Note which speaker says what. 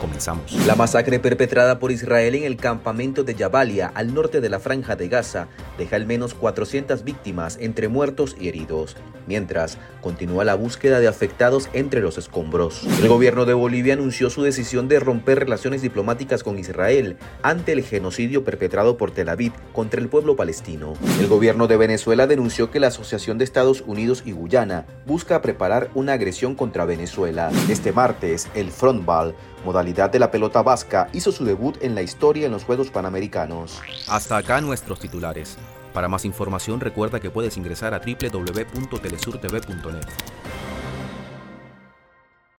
Speaker 1: Comenzamos.
Speaker 2: La masacre perpetrada por Israel en el campamento de Jabalia, al norte de la franja de Gaza, deja al menos 400 víctimas entre muertos y heridos, mientras continúa la búsqueda de afectados entre los escombros. El gobierno de Bolivia anunció su decisión de romper relaciones diplomáticas con Israel ante el genocidio perpetrado por Tel Aviv contra el pueblo palestino. El gobierno de Venezuela denunció que la Asociación de Estados Unidos y Guyana busca preparar una agresión contra Venezuela. Este martes, el Frontball modalidad de la pelota vasca, hizo su debut en la historia en los Juegos Panamericanos.
Speaker 1: Hasta acá nuestros titulares. Para más información recuerda que puedes ingresar a www.telesurtv.net.